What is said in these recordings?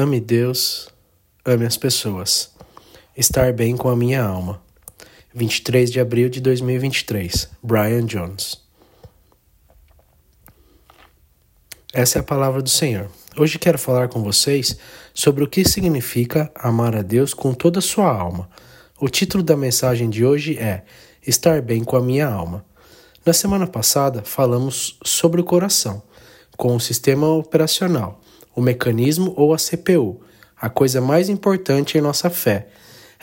Ame Deus, ame as pessoas. Estar bem com a minha alma. 23 de abril de 2023. Brian Jones. Essa é a palavra do Senhor. Hoje quero falar com vocês sobre o que significa amar a Deus com toda a sua alma. O título da mensagem de hoje é Estar bem com a minha alma. Na semana passada falamos sobre o coração, com o sistema operacional o mecanismo ou a CPU. A coisa mais importante em nossa fé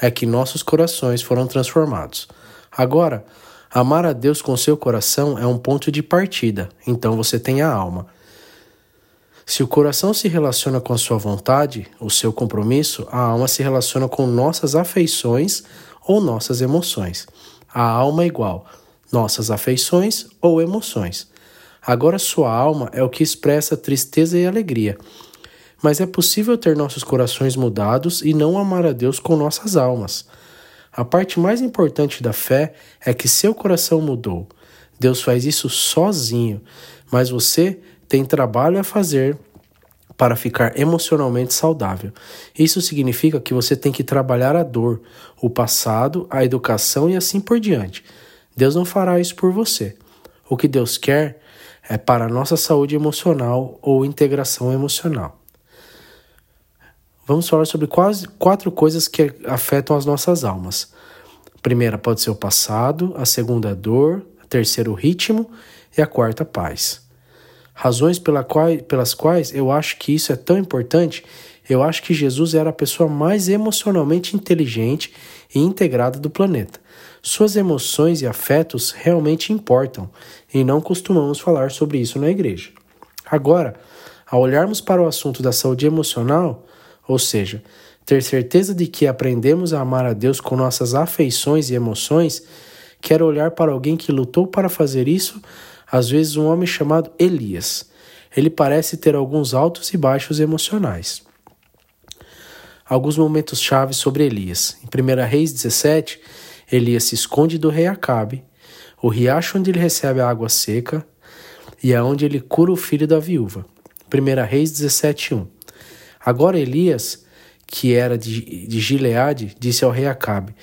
é que nossos corações foram transformados. Agora, amar a Deus com seu coração é um ponto de partida, então você tem a alma. Se o coração se relaciona com a sua vontade, o seu compromisso, a alma se relaciona com nossas afeições ou nossas emoções. A alma é igual nossas afeições ou emoções. Agora sua alma é o que expressa tristeza e alegria. Mas é possível ter nossos corações mudados e não amar a Deus com nossas almas. A parte mais importante da fé é que seu coração mudou. Deus faz isso sozinho, mas você tem trabalho a fazer para ficar emocionalmente saudável. Isso significa que você tem que trabalhar a dor, o passado, a educação e assim por diante. Deus não fará isso por você. O que Deus quer é para a nossa saúde emocional ou integração emocional. Vamos falar sobre quase quatro coisas que afetam as nossas almas. A primeira pode ser o passado, a segunda a dor, a terceira o ritmo e a quarta paz. Razões pela qual, pelas quais eu acho que isso é tão importante, eu acho que Jesus era a pessoa mais emocionalmente inteligente e integrada do planeta. Suas emoções e afetos realmente importam e não costumamos falar sobre isso na igreja. Agora, ao olharmos para o assunto da saúde emocional, ou seja, ter certeza de que aprendemos a amar a Deus com nossas afeições e emoções, quero olhar para alguém que lutou para fazer isso, às vezes um homem chamado Elias. Ele parece ter alguns altos e baixos emocionais. Alguns momentos chaves sobre Elias. Em 1 Reis 17, Elias se esconde do rei Acabe, o riacho onde ele recebe a água seca e é onde ele cura o filho da viúva. 1 Reis 17:1. Agora Elias, que era de, de Gileade, disse ao rei Acabe: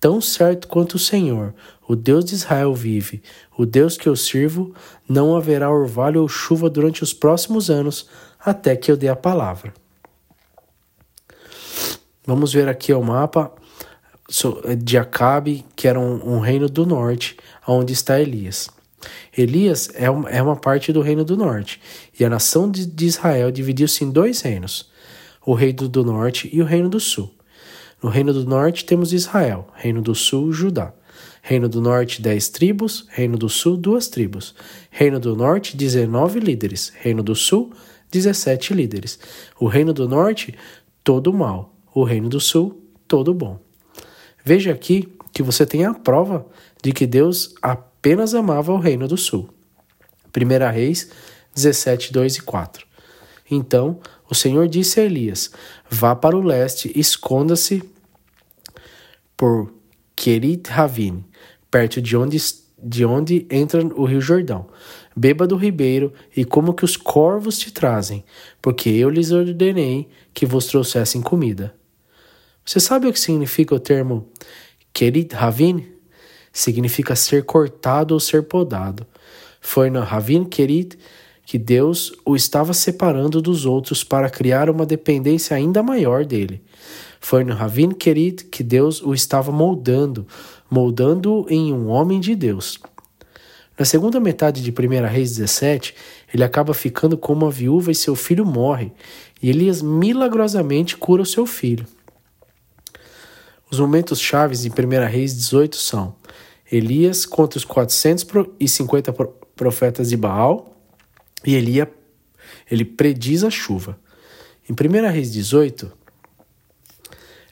Tão certo quanto o Senhor, o Deus de Israel vive, o Deus que eu sirvo, não haverá orvalho ou chuva durante os próximos anos, até que eu dê a palavra. Vamos ver aqui o mapa de Acabe, que era um, um, reino do norte, onde está Elias. Elias é, um, é uma parte do reino do norte, e a nação de, de Israel dividiu-se em dois reinos, o reino do norte e o reino do sul. No reino do norte temos Israel, reino do sul, Judá. Reino do norte, dez tribos, reino do sul, duas tribos. Reino do norte, dezenove líderes. Reino do sul, dezessete líderes. O reino do norte, todo mal. O reino do sul, todo bom. Veja aqui que você tem a prova de que Deus apenas amava o reino do sul. 1 Reis 17, 2 e 4. Então o Senhor disse a Elias: Vá para o leste, esconda-se por Kerit Ravine, perto de onde, de onde entra o rio Jordão. Beba do ribeiro e como que os corvos te trazem, porque eu lhes ordenei que vos trouxessem comida. Você sabe o que significa o termo Kerit Ravin? Significa ser cortado ou ser podado. Foi no Ravin Kerit que Deus o estava separando dos outros para criar uma dependência ainda maior dele. Foi no Ravin Kerit que Deus o estava moldando, moldando-o em um homem de Deus. Na segunda metade de 1 Reis 17, ele acaba ficando com uma viúva e seu filho morre, e Elias milagrosamente cura o seu filho. Os momentos chaves em 1 Reis 18 são Elias contra os 450 profetas de Baal e Elia, ele prediz a chuva. Em 1 Reis 18,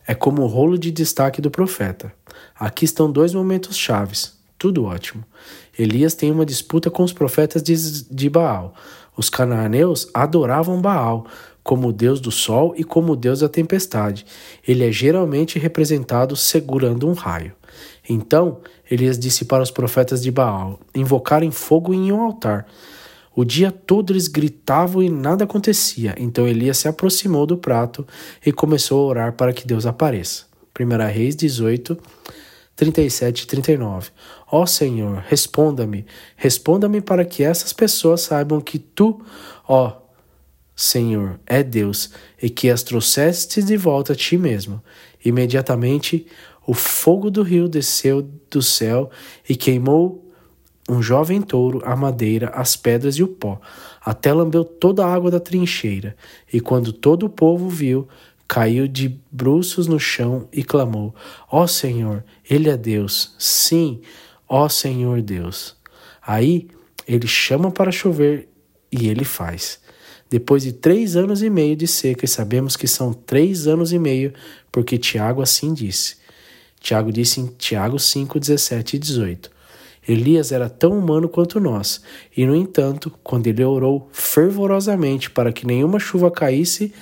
é como o rolo de destaque do profeta. Aqui estão dois momentos chaves. Tudo ótimo. Elias tem uma disputa com os profetas de, de Baal. Os cananeus adoravam Baal, como o deus do sol e como o deus da tempestade. Ele é geralmente representado segurando um raio. Então, Elias disse para os profetas de Baal invocarem fogo em um altar. O dia todo eles gritavam e nada acontecia. Então Elias se aproximou do prato e começou a orar para que Deus apareça. 1 Reis 18, 37 e 39. Ó Senhor, responda-me, responda-me para que essas pessoas saibam que tu, ó Senhor, é Deus e que as trouxeste de volta a ti mesmo. Imediatamente o fogo do rio desceu do céu e queimou um jovem touro, a madeira, as pedras e o pó, até lambeu toda a água da trincheira. E quando todo o povo viu, caiu de bruços no chão e clamou: Ó oh Senhor, Ele é Deus. Sim, ó Senhor Deus. Aí ele chama para chover e ele faz. Depois de três anos e meio de seca, e sabemos que são três anos e meio, porque Tiago assim disse. Tiago disse em Tiago 5, 17 e 18. Elias era tão humano quanto nós, e no entanto, quando ele orou fervorosamente para que nenhuma chuva caísse,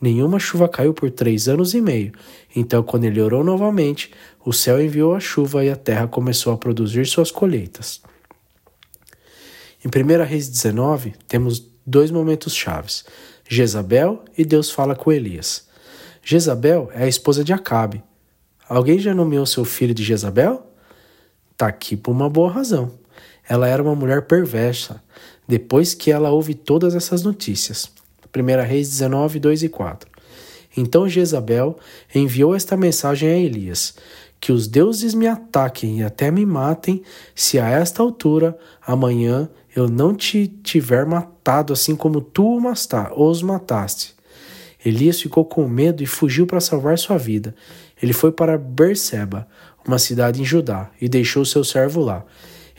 nenhuma chuva caiu por três anos e meio. Então, quando ele orou novamente, o céu enviou a chuva e a terra começou a produzir suas colheitas. Em 1 Reis 19, temos dois momentos chaves: Jezabel e Deus fala com Elias. Jezabel é a esposa de Acabe. Alguém já nomeou seu filho de Jezabel? Tá aqui por uma boa razão. Ela era uma mulher perversa, depois que ela ouve todas essas notícias. 1 Reis 19, 2 e 4. Então Jezabel enviou esta mensagem a Elias: Que os deuses me ataquem e até me matem, se a esta altura, amanhã, eu não te tiver matado assim como tu os mataste. Elias ficou com medo e fugiu para salvar sua vida. Ele foi para Berseba, uma cidade em Judá, e deixou seu servo lá.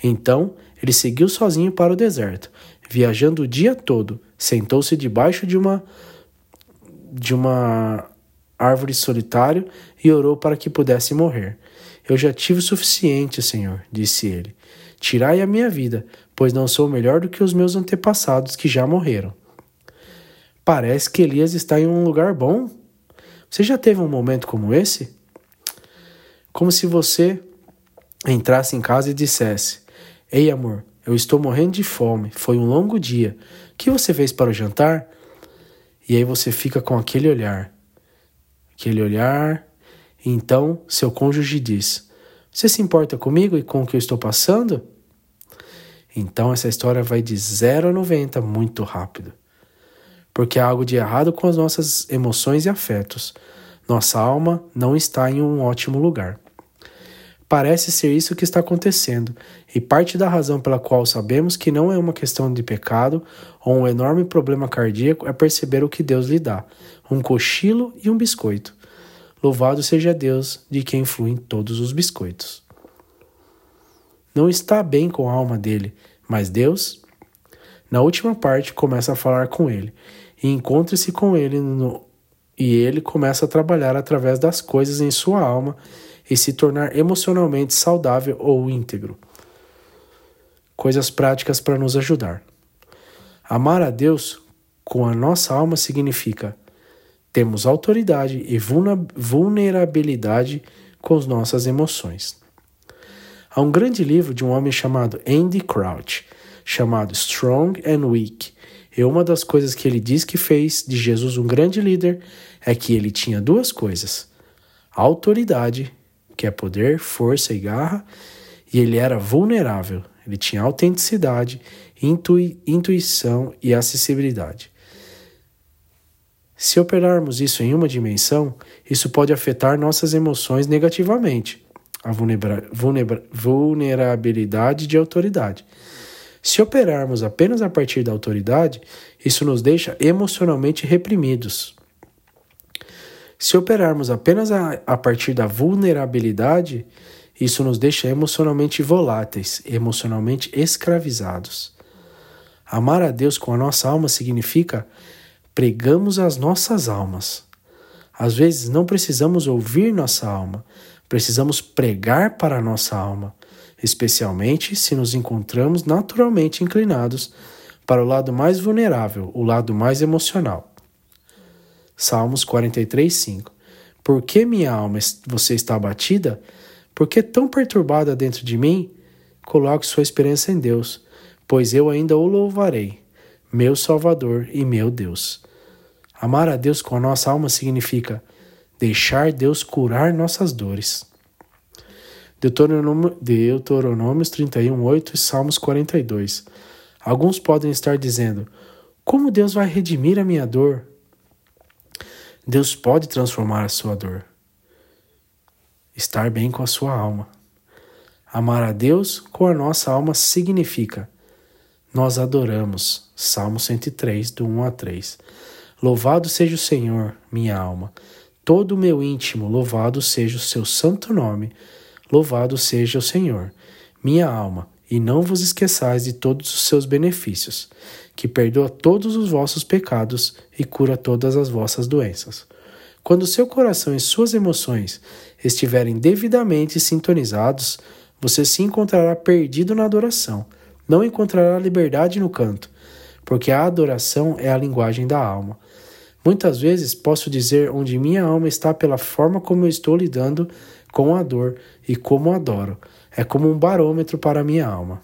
Então ele seguiu sozinho para o deserto, viajando o dia todo. Sentou-se debaixo de uma de uma árvore solitário e orou para que pudesse morrer. Eu já tive o suficiente, Senhor, disse ele. Tirai a minha vida, pois não sou melhor do que os meus antepassados que já morreram. Parece que Elias está em um lugar bom. Você já teve um momento como esse? Como se você entrasse em casa e dissesse: Ei, amor, eu estou morrendo de fome, foi um longo dia. O que você fez para o jantar? E aí você fica com aquele olhar. Aquele olhar. Então seu cônjuge diz: Você se importa comigo e com o que eu estou passando? Então essa história vai de 0 a 90 muito rápido. Porque há algo de errado com as nossas emoções e afetos. Nossa alma não está em um ótimo lugar. Parece ser isso que está acontecendo, e parte da razão pela qual sabemos que não é uma questão de pecado ou um enorme problema cardíaco é perceber o que Deus lhe dá: um cochilo e um biscoito. Louvado seja Deus, de quem fluem todos os biscoitos. Não está bem com a alma dele, mas Deus, na última parte, começa a falar com ele e encontre-se com ele no, e ele começa a trabalhar através das coisas em sua alma e se tornar emocionalmente saudável ou íntegro. Coisas práticas para nos ajudar. Amar a Deus com a nossa alma significa temos autoridade e vulnerabilidade com as nossas emoções. Há um grande livro de um homem chamado Andy Crouch, chamado Strong and Weak, e uma das coisas que ele diz que fez de Jesus um grande líder é que ele tinha duas coisas: autoridade, que é poder, força e garra, e ele era vulnerável. Ele tinha autenticidade, intui intuição e acessibilidade. Se operarmos isso em uma dimensão, isso pode afetar nossas emoções negativamente. A vulnerabilidade de autoridade. Se operarmos apenas a partir da autoridade, isso nos deixa emocionalmente reprimidos. Se operarmos apenas a, a partir da vulnerabilidade, isso nos deixa emocionalmente voláteis, emocionalmente escravizados. Amar a Deus com a nossa alma significa pregamos as nossas almas. Às vezes não precisamos ouvir nossa alma, precisamos pregar para a nossa alma especialmente se nos encontramos naturalmente inclinados para o lado mais vulnerável, o lado mais emocional. Salmos 43, 5. Por que minha alma você está abatida? Por que tão perturbada dentro de mim? Coloque sua esperança em Deus, pois eu ainda o louvarei, meu Salvador e meu Deus. Amar a Deus com a nossa alma significa deixar Deus curar nossas dores. Deuteronômio, Deuteronômios 31, 8 e Salmos 42. Alguns podem estar dizendo: Como Deus vai redimir a minha dor? Deus pode transformar a sua dor. Estar bem com a sua alma. Amar a Deus com a nossa alma significa nós adoramos. Salmo 103, do 1 a 3. Louvado seja o Senhor, minha alma. Todo o meu íntimo, louvado seja o seu santo nome. Louvado seja o Senhor, minha alma. E não vos esqueçais de todos os seus benefícios, que perdoa todos os vossos pecados e cura todas as vossas doenças. Quando seu coração e suas emoções estiverem devidamente sintonizados, você se encontrará perdido na adoração, não encontrará liberdade no canto, porque a adoração é a linguagem da alma. Muitas vezes posso dizer onde minha alma está pela forma como eu estou lidando com a dor e como adoro. É como um barômetro para a minha alma.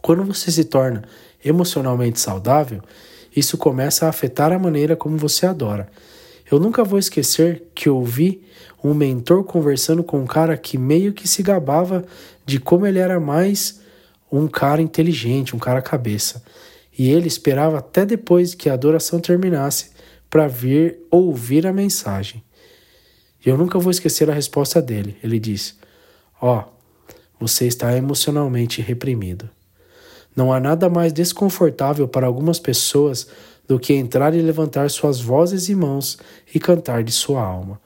Quando você se torna emocionalmente saudável, isso começa a afetar a maneira como você adora. Eu nunca vou esquecer que ouvi um mentor conversando com um cara que meio que se gabava de como ele era mais um cara inteligente, um cara cabeça. E ele esperava até depois que a adoração terminasse para vir ouvir a mensagem. Eu nunca vou esquecer a resposta dele. Ele disse: Ó, oh, você está emocionalmente reprimido. Não há nada mais desconfortável para algumas pessoas do que entrar e levantar suas vozes e mãos e cantar de sua alma.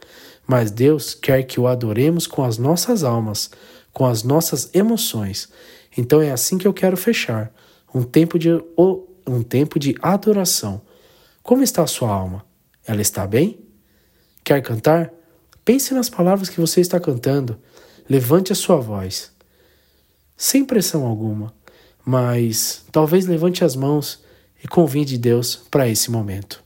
Mas Deus quer que o adoremos com as nossas almas, com as nossas emoções. Então é assim que eu quero fechar, um tempo de um tempo de adoração. Como está a sua alma? Ela está bem? Quer cantar? Pense nas palavras que você está cantando. Levante a sua voz. Sem pressão alguma, mas talvez levante as mãos e convide Deus para esse momento.